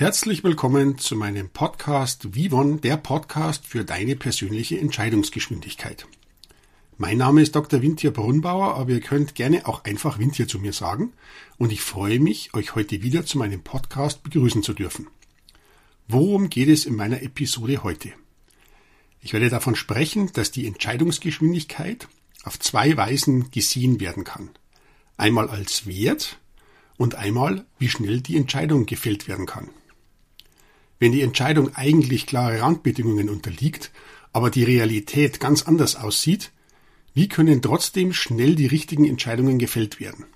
Herzlich willkommen zu meinem Podcast Vivon, der Podcast für deine persönliche Entscheidungsgeschwindigkeit. Mein Name ist Dr. Wintier Brunnbauer, aber ihr könnt gerne auch einfach Wintier zu mir sagen und ich freue mich, euch heute wieder zu meinem Podcast begrüßen zu dürfen. Worum geht es in meiner Episode heute? Ich werde davon sprechen, dass die Entscheidungsgeschwindigkeit auf zwei Weisen gesehen werden kann. Einmal als Wert und einmal, wie schnell die Entscheidung gefällt werden kann. Wenn die Entscheidung eigentlich klare Randbedingungen unterliegt, aber die Realität ganz anders aussieht, wie können trotzdem schnell die richtigen Entscheidungen gefällt werden?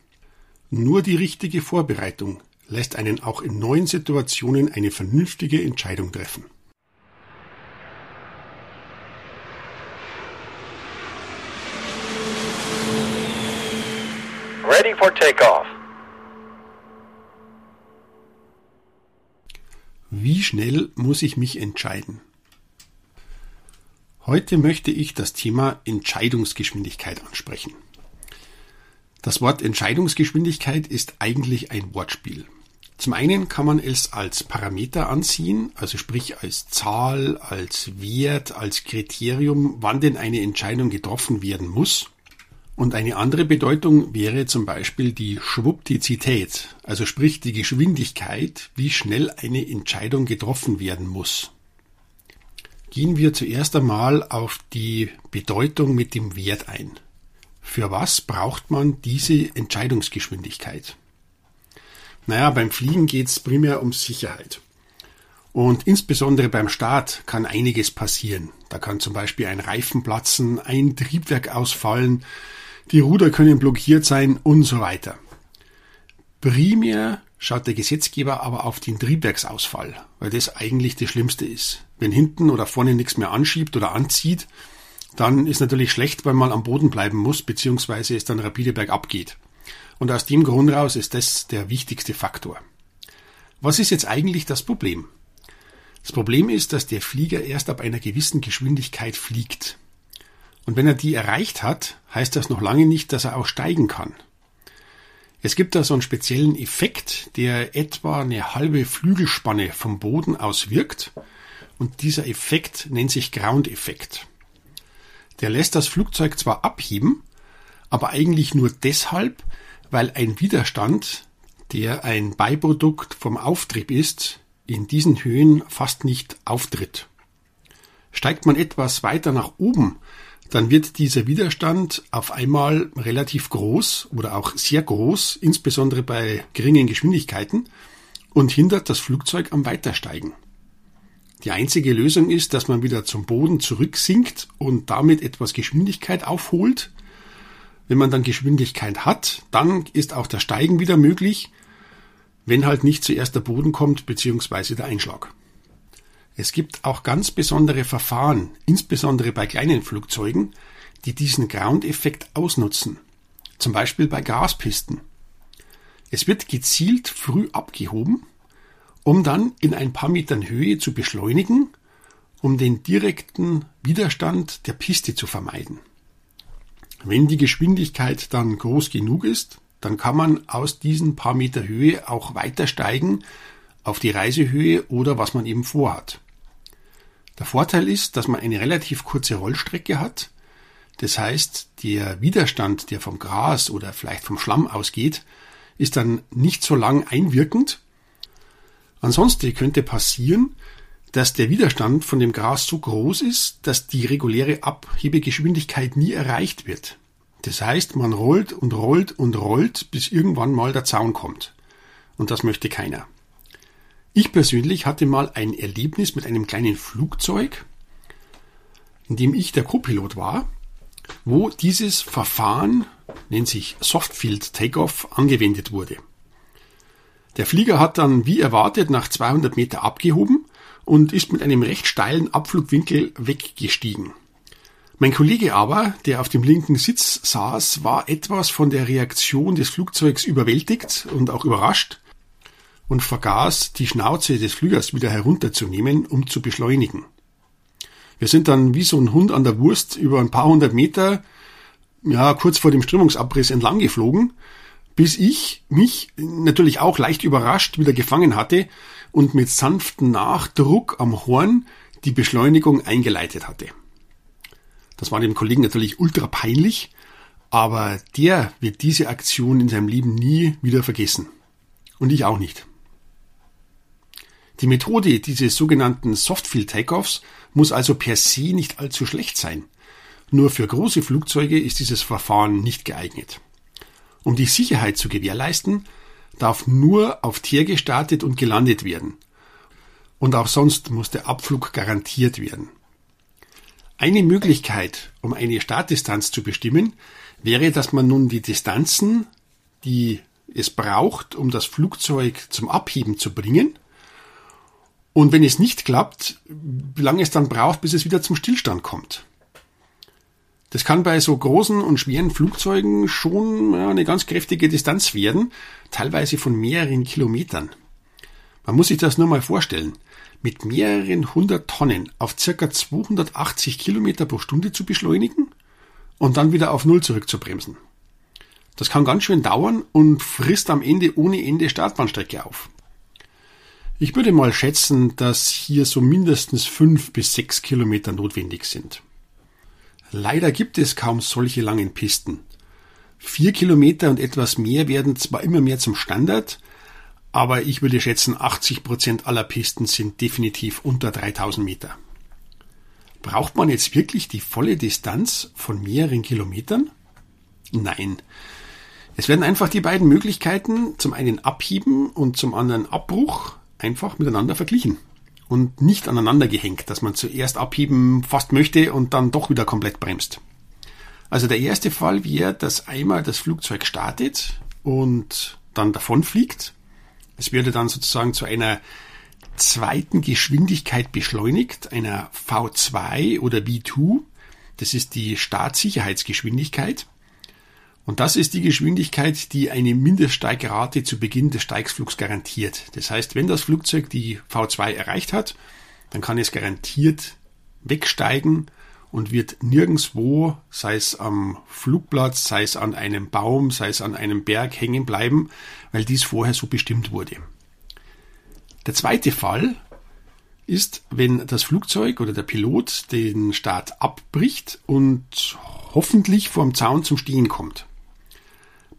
Nur die richtige Vorbereitung lässt einen auch in neuen Situationen eine vernünftige Entscheidung treffen. Ready for takeoff. Wie schnell muss ich mich entscheiden? Heute möchte ich das Thema Entscheidungsgeschwindigkeit ansprechen. Das Wort Entscheidungsgeschwindigkeit ist eigentlich ein Wortspiel. Zum einen kann man es als Parameter ansehen, also sprich als Zahl, als Wert, als Kriterium, wann denn eine Entscheidung getroffen werden muss. Und eine andere Bedeutung wäre zum Beispiel die Schwupptizität, also sprich die Geschwindigkeit, wie schnell eine Entscheidung getroffen werden muss. Gehen wir zuerst einmal auf die Bedeutung mit dem Wert ein. Für was braucht man diese Entscheidungsgeschwindigkeit? Naja, beim Fliegen geht es primär um Sicherheit. Und insbesondere beim Start kann einiges passieren. Da kann zum Beispiel ein Reifen platzen, ein Triebwerk ausfallen, die Ruder können blockiert sein und so weiter. Primär schaut der Gesetzgeber aber auf den Triebwerksausfall, weil das eigentlich das Schlimmste ist. Wenn hinten oder vorne nichts mehr anschiebt oder anzieht, dann ist natürlich schlecht, weil man am Boden bleiben muss, beziehungsweise es dann rapide bergab geht. Und aus dem Grund raus ist das der wichtigste Faktor. Was ist jetzt eigentlich das Problem? Das Problem ist, dass der Flieger erst ab einer gewissen Geschwindigkeit fliegt. Und wenn er die erreicht hat, heißt das noch lange nicht, dass er auch steigen kann. Es gibt da so einen speziellen Effekt, der etwa eine halbe Flügelspanne vom Boden aus wirkt. Und dieser Effekt nennt sich Ground-Effekt. Der lässt das Flugzeug zwar abheben, aber eigentlich nur deshalb, weil ein Widerstand, der ein Beiprodukt vom Auftrieb ist, in diesen Höhen fast nicht auftritt. Steigt man etwas weiter nach oben, dann wird dieser Widerstand auf einmal relativ groß oder auch sehr groß, insbesondere bei geringen Geschwindigkeiten, und hindert das Flugzeug am Weitersteigen. Die einzige Lösung ist, dass man wieder zum Boden zurücksinkt und damit etwas Geschwindigkeit aufholt. Wenn man dann Geschwindigkeit hat, dann ist auch das Steigen wieder möglich, wenn halt nicht zuerst der Boden kommt bzw. der Einschlag. Es gibt auch ganz besondere Verfahren, insbesondere bei kleinen Flugzeugen, die diesen Ground-Effekt ausnutzen. Zum Beispiel bei Gaspisten. Es wird gezielt früh abgehoben, um dann in ein paar Metern Höhe zu beschleunigen, um den direkten Widerstand der Piste zu vermeiden. Wenn die Geschwindigkeit dann groß genug ist, dann kann man aus diesen paar Meter Höhe auch weiter steigen auf die Reisehöhe oder was man eben vorhat. Der Vorteil ist, dass man eine relativ kurze Rollstrecke hat. Das heißt, der Widerstand, der vom Gras oder vielleicht vom Schlamm ausgeht, ist dann nicht so lang einwirkend. Ansonsten könnte passieren, dass der Widerstand von dem Gras so groß ist, dass die reguläre Abhebegeschwindigkeit nie erreicht wird. Das heißt, man rollt und rollt und rollt, bis irgendwann mal der Zaun kommt. Und das möchte keiner. Ich persönlich hatte mal ein Erlebnis mit einem kleinen Flugzeug, in dem ich der Copilot war, wo dieses Verfahren, nennt sich Softfield Takeoff, angewendet wurde. Der Flieger hat dann wie erwartet nach 200 Meter abgehoben und ist mit einem recht steilen Abflugwinkel weggestiegen. Mein Kollege aber, der auf dem linken Sitz saß, war etwas von der Reaktion des Flugzeugs überwältigt und auch überrascht und vergaß, die Schnauze des Flügers wieder herunterzunehmen, um zu beschleunigen. Wir sind dann wie so ein Hund an der Wurst über ein paar hundert Meter, ja, kurz vor dem Strömungsabriss entlang geflogen, bis ich mich natürlich auch leicht überrascht wieder gefangen hatte und mit sanftem Nachdruck am Horn die Beschleunigung eingeleitet hatte. Das war dem Kollegen natürlich ultra peinlich, aber der wird diese Aktion in seinem Leben nie wieder vergessen. Und ich auch nicht. Die Methode dieses sogenannten Softfield Takeoffs muss also per se nicht allzu schlecht sein. Nur für große Flugzeuge ist dieses Verfahren nicht geeignet. Um die Sicherheit zu gewährleisten, darf nur auf Tier gestartet und gelandet werden. Und auch sonst muss der Abflug garantiert werden. Eine Möglichkeit, um eine Startdistanz zu bestimmen, wäre, dass man nun die Distanzen, die es braucht, um das Flugzeug zum Abheben zu bringen, und wenn es nicht klappt, wie lange es dann braucht, bis es wieder zum Stillstand kommt. Das kann bei so großen und schweren Flugzeugen schon eine ganz kräftige Distanz werden, teilweise von mehreren Kilometern. Man muss sich das nur mal vorstellen. Mit mehreren hundert Tonnen auf circa 280 Kilometer pro Stunde zu beschleunigen und dann wieder auf Null zurückzubremsen. Das kann ganz schön dauern und frisst am Ende ohne Ende Startbahnstrecke auf. Ich würde mal schätzen, dass hier so mindestens fünf bis sechs Kilometer notwendig sind. Leider gibt es kaum solche langen Pisten. Vier Kilometer und etwas mehr werden zwar immer mehr zum Standard, aber ich würde schätzen, 80 Prozent aller Pisten sind definitiv unter 3000 Meter. Braucht man jetzt wirklich die volle Distanz von mehreren Kilometern? Nein. Es werden einfach die beiden Möglichkeiten, zum einen Abheben und zum anderen Abbruch, einfach miteinander verglichen und nicht aneinander gehängt, dass man zuerst abheben fast möchte und dann doch wieder komplett bremst. Also der erste Fall wäre, dass einmal das Flugzeug startet und dann davonfliegt. Es würde dann sozusagen zu einer zweiten Geschwindigkeit beschleunigt, einer V2 oder V2. Das ist die Startsicherheitsgeschwindigkeit. Und das ist die Geschwindigkeit, die eine Mindeststeigrate zu Beginn des Steigsflugs garantiert. Das heißt, wenn das Flugzeug die V2 erreicht hat, dann kann es garantiert wegsteigen und wird nirgendswo, sei es am Flugplatz, sei es an einem Baum, sei es an einem Berg hängen bleiben, weil dies vorher so bestimmt wurde. Der zweite Fall ist, wenn das Flugzeug oder der Pilot den Start abbricht und hoffentlich vorm Zaun zum Stehen kommt.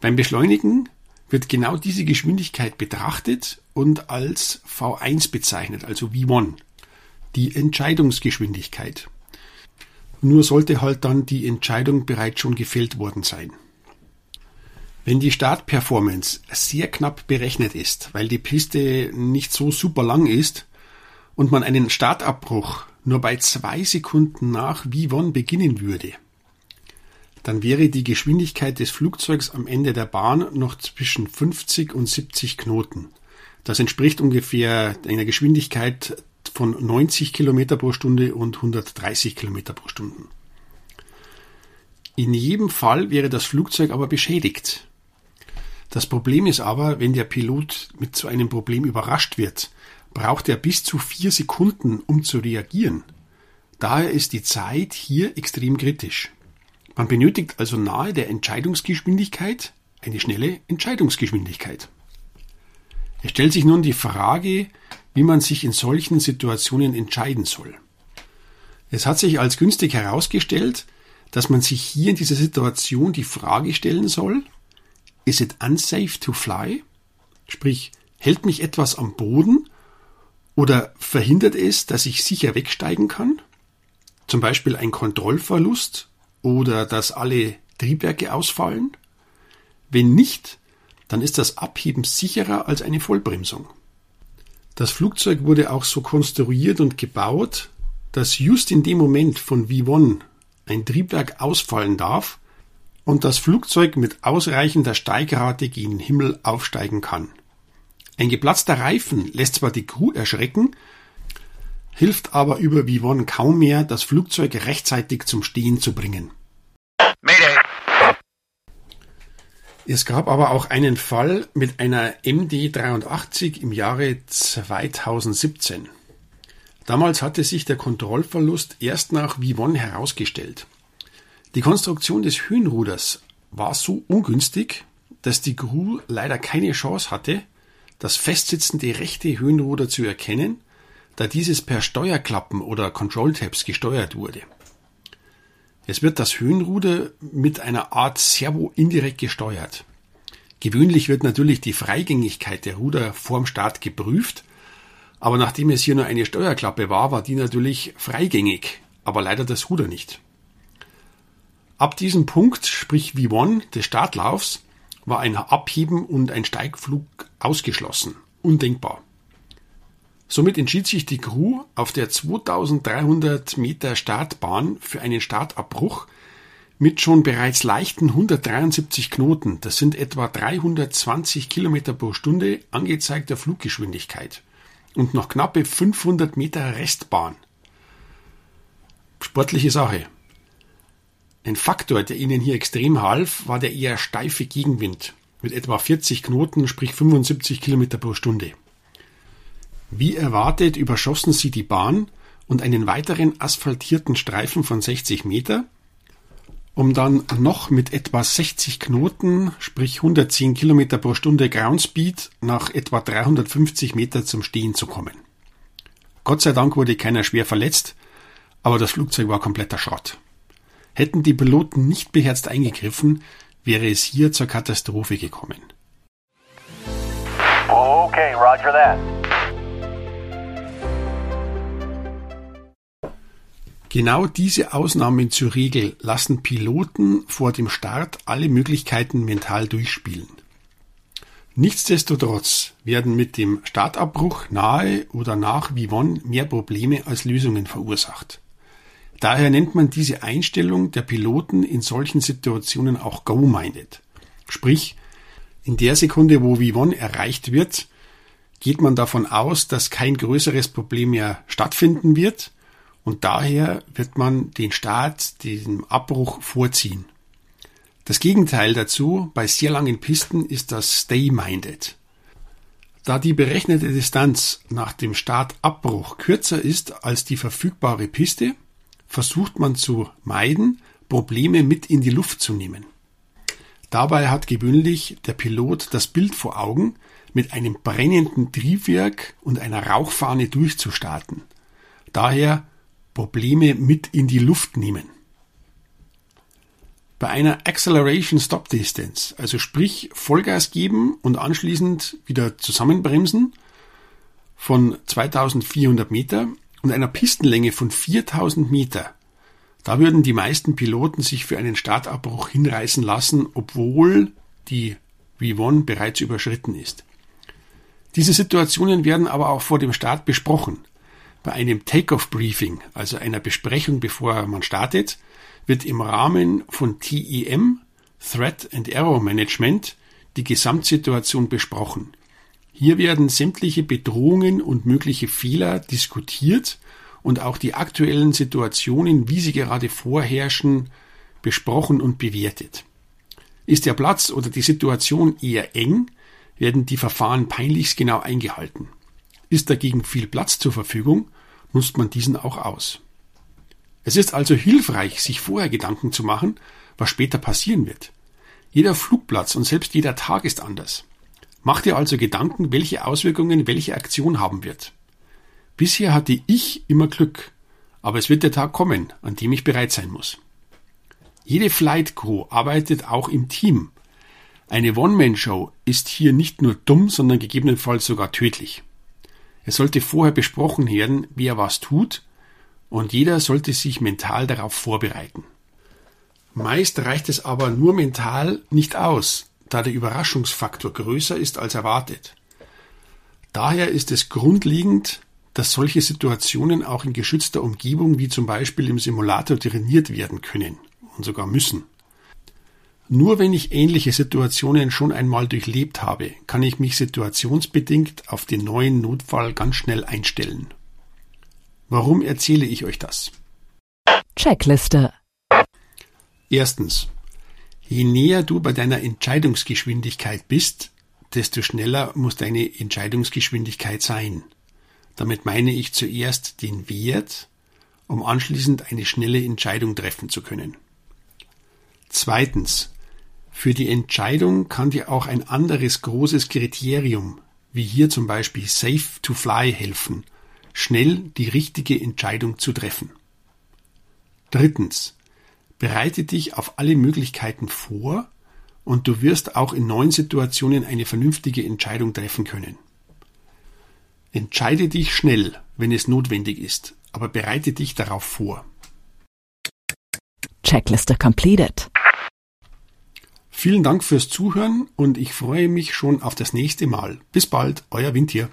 Beim Beschleunigen wird genau diese Geschwindigkeit betrachtet und als V1 bezeichnet, also V1, die Entscheidungsgeschwindigkeit. Nur sollte halt dann die Entscheidung bereits schon gefällt worden sein. Wenn die Startperformance sehr knapp berechnet ist, weil die Piste nicht so super lang ist und man einen Startabbruch nur bei zwei Sekunden nach V1 beginnen würde, dann wäre die Geschwindigkeit des Flugzeugs am Ende der Bahn noch zwischen 50 und 70 Knoten. Das entspricht ungefähr einer Geschwindigkeit von 90 Kilometer pro Stunde und 130 Kilometer pro Stunde. In jedem Fall wäre das Flugzeug aber beschädigt. Das Problem ist aber, wenn der Pilot mit so einem Problem überrascht wird, braucht er bis zu vier Sekunden, um zu reagieren. Daher ist die Zeit hier extrem kritisch. Man benötigt also nahe der Entscheidungsgeschwindigkeit eine schnelle Entscheidungsgeschwindigkeit. Es stellt sich nun die Frage, wie man sich in solchen Situationen entscheiden soll. Es hat sich als günstig herausgestellt, dass man sich hier in dieser Situation die Frage stellen soll, is it unsafe to fly? Sprich, hält mich etwas am Boden oder verhindert es, dass ich sicher wegsteigen kann? Zum Beispiel ein Kontrollverlust oder dass alle Triebwerke ausfallen? Wenn nicht, dann ist das Abheben sicherer als eine Vollbremsung. Das Flugzeug wurde auch so konstruiert und gebaut, dass just in dem Moment von V1 ein Triebwerk ausfallen darf und das Flugzeug mit ausreichender Steigrate gegen den Himmel aufsteigen kann. Ein geplatzter Reifen lässt zwar die Crew erschrecken, hilft aber über Vivon kaum mehr, das Flugzeug rechtzeitig zum Stehen zu bringen. Mayday. Es gab aber auch einen Fall mit einer MD-83 im Jahre 2017. Damals hatte sich der Kontrollverlust erst nach V1 herausgestellt. Die Konstruktion des Höhenruders war so ungünstig, dass die Crew leider keine Chance hatte, das festsitzende rechte Höhenruder zu erkennen, da dieses per Steuerklappen oder Control Tabs gesteuert wurde. Es wird das Höhenruder mit einer Art Servo indirekt gesteuert. Gewöhnlich wird natürlich die Freigängigkeit der Ruder vorm Start geprüft, aber nachdem es hier nur eine Steuerklappe war, war die natürlich freigängig, aber leider das Ruder nicht. Ab diesem Punkt, sprich V1 des Startlaufs, war ein Abheben und ein Steigflug ausgeschlossen, undenkbar. Somit entschied sich die Crew auf der 2300 Meter Startbahn für einen Startabbruch mit schon bereits leichten 173 Knoten, das sind etwa 320 Kilometer pro Stunde angezeigter Fluggeschwindigkeit und noch knappe 500 Meter Restbahn. Sportliche Sache. Ein Faktor, der ihnen hier extrem half, war der eher steife Gegenwind mit etwa 40 Knoten, sprich 75 Kilometer pro Stunde. Wie erwartet überschossen sie die Bahn und einen weiteren asphaltierten Streifen von 60 Meter, um dann noch mit etwa 60 Knoten, sprich 110 Kilometer pro Stunde Groundspeed nach etwa 350 Meter zum Stehen zu kommen. Gott sei Dank wurde keiner schwer verletzt, aber das Flugzeug war kompletter Schrott. Hätten die Piloten nicht beherzt eingegriffen, wäre es hier zur Katastrophe gekommen. Okay, roger that. Genau diese Ausnahmen zur Regel lassen Piloten vor dem Start alle Möglichkeiten mental durchspielen. Nichtsdestotrotz werden mit dem Startabbruch nahe oder nach Vivon mehr Probleme als Lösungen verursacht. Daher nennt man diese Einstellung der Piloten in solchen Situationen auch Go-Minded. Sprich, in der Sekunde, wo V1 erreicht wird, geht man davon aus, dass kein größeres Problem mehr stattfinden wird und daher wird man den Start, den Abbruch vorziehen. Das Gegenteil dazu bei sehr langen Pisten ist das Stay-Minded. Da die berechnete Distanz nach dem Startabbruch kürzer ist als die verfügbare Piste, versucht man zu meiden, Probleme mit in die Luft zu nehmen. Dabei hat gewöhnlich der Pilot das Bild vor Augen, mit einem brennenden Triebwerk und einer Rauchfahne durchzustarten. Daher Probleme mit in die Luft nehmen. Bei einer Acceleration Stop Distance, also sprich Vollgas geben und anschließend wieder zusammenbremsen von 2400 Meter, und einer Pistenlänge von 4000 Meter, da würden die meisten Piloten sich für einen Startabbruch hinreißen lassen, obwohl die V1 bereits überschritten ist. Diese Situationen werden aber auch vor dem Start besprochen. Bei einem Takeoff-Briefing, also einer Besprechung bevor man startet, wird im Rahmen von TEM, Threat and Error Management, die Gesamtsituation besprochen. Hier werden sämtliche Bedrohungen und mögliche Fehler diskutiert und auch die aktuellen Situationen, wie sie gerade vorherrschen, besprochen und bewertet. Ist der Platz oder die Situation eher eng, werden die Verfahren peinlichst genau eingehalten. Ist dagegen viel Platz zur Verfügung, nutzt man diesen auch aus. Es ist also hilfreich, sich vorher Gedanken zu machen, was später passieren wird. Jeder Flugplatz und selbst jeder Tag ist anders. Mach dir also Gedanken, welche Auswirkungen welche Aktion haben wird. Bisher hatte ich immer Glück, aber es wird der Tag kommen, an dem ich bereit sein muss. Jede Flight Crew arbeitet auch im Team. Eine One-Man-Show ist hier nicht nur dumm, sondern gegebenenfalls sogar tödlich. Es sollte vorher besprochen werden, wer was tut, und jeder sollte sich mental darauf vorbereiten. Meist reicht es aber nur mental nicht aus, da der Überraschungsfaktor größer ist als erwartet. Daher ist es grundlegend, dass solche Situationen auch in geschützter Umgebung wie zum Beispiel im Simulator trainiert werden können und sogar müssen. Nur wenn ich ähnliche Situationen schon einmal durchlebt habe, kann ich mich situationsbedingt auf den neuen Notfall ganz schnell einstellen. Warum erzähle ich euch das? Checkliste. Erstens. Je näher du bei deiner Entscheidungsgeschwindigkeit bist, desto schneller muss deine Entscheidungsgeschwindigkeit sein. Damit meine ich zuerst den Wert, um anschließend eine schnelle Entscheidung treffen zu können. Zweitens. Für die Entscheidung kann dir auch ein anderes großes Kriterium, wie hier zum Beispiel Safe to Fly helfen, schnell die richtige Entscheidung zu treffen. Drittens. Bereite dich auf alle Möglichkeiten vor und du wirst auch in neuen Situationen eine vernünftige Entscheidung treffen können. Entscheide dich schnell, wenn es notwendig ist, aber bereite dich darauf vor. Checkliste completed. Vielen Dank fürs Zuhören und ich freue mich schon auf das nächste Mal. Bis bald, euer Windtier.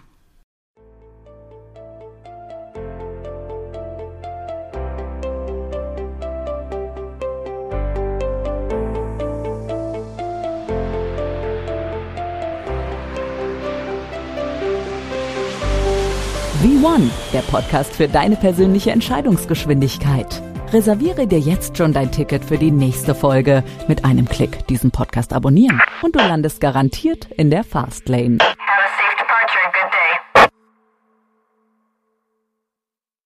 V1, der Podcast für deine persönliche Entscheidungsgeschwindigkeit. Reserviere dir jetzt schon dein Ticket für die nächste Folge. Mit einem Klick diesen Podcast abonnieren und du landest garantiert in der Fastlane.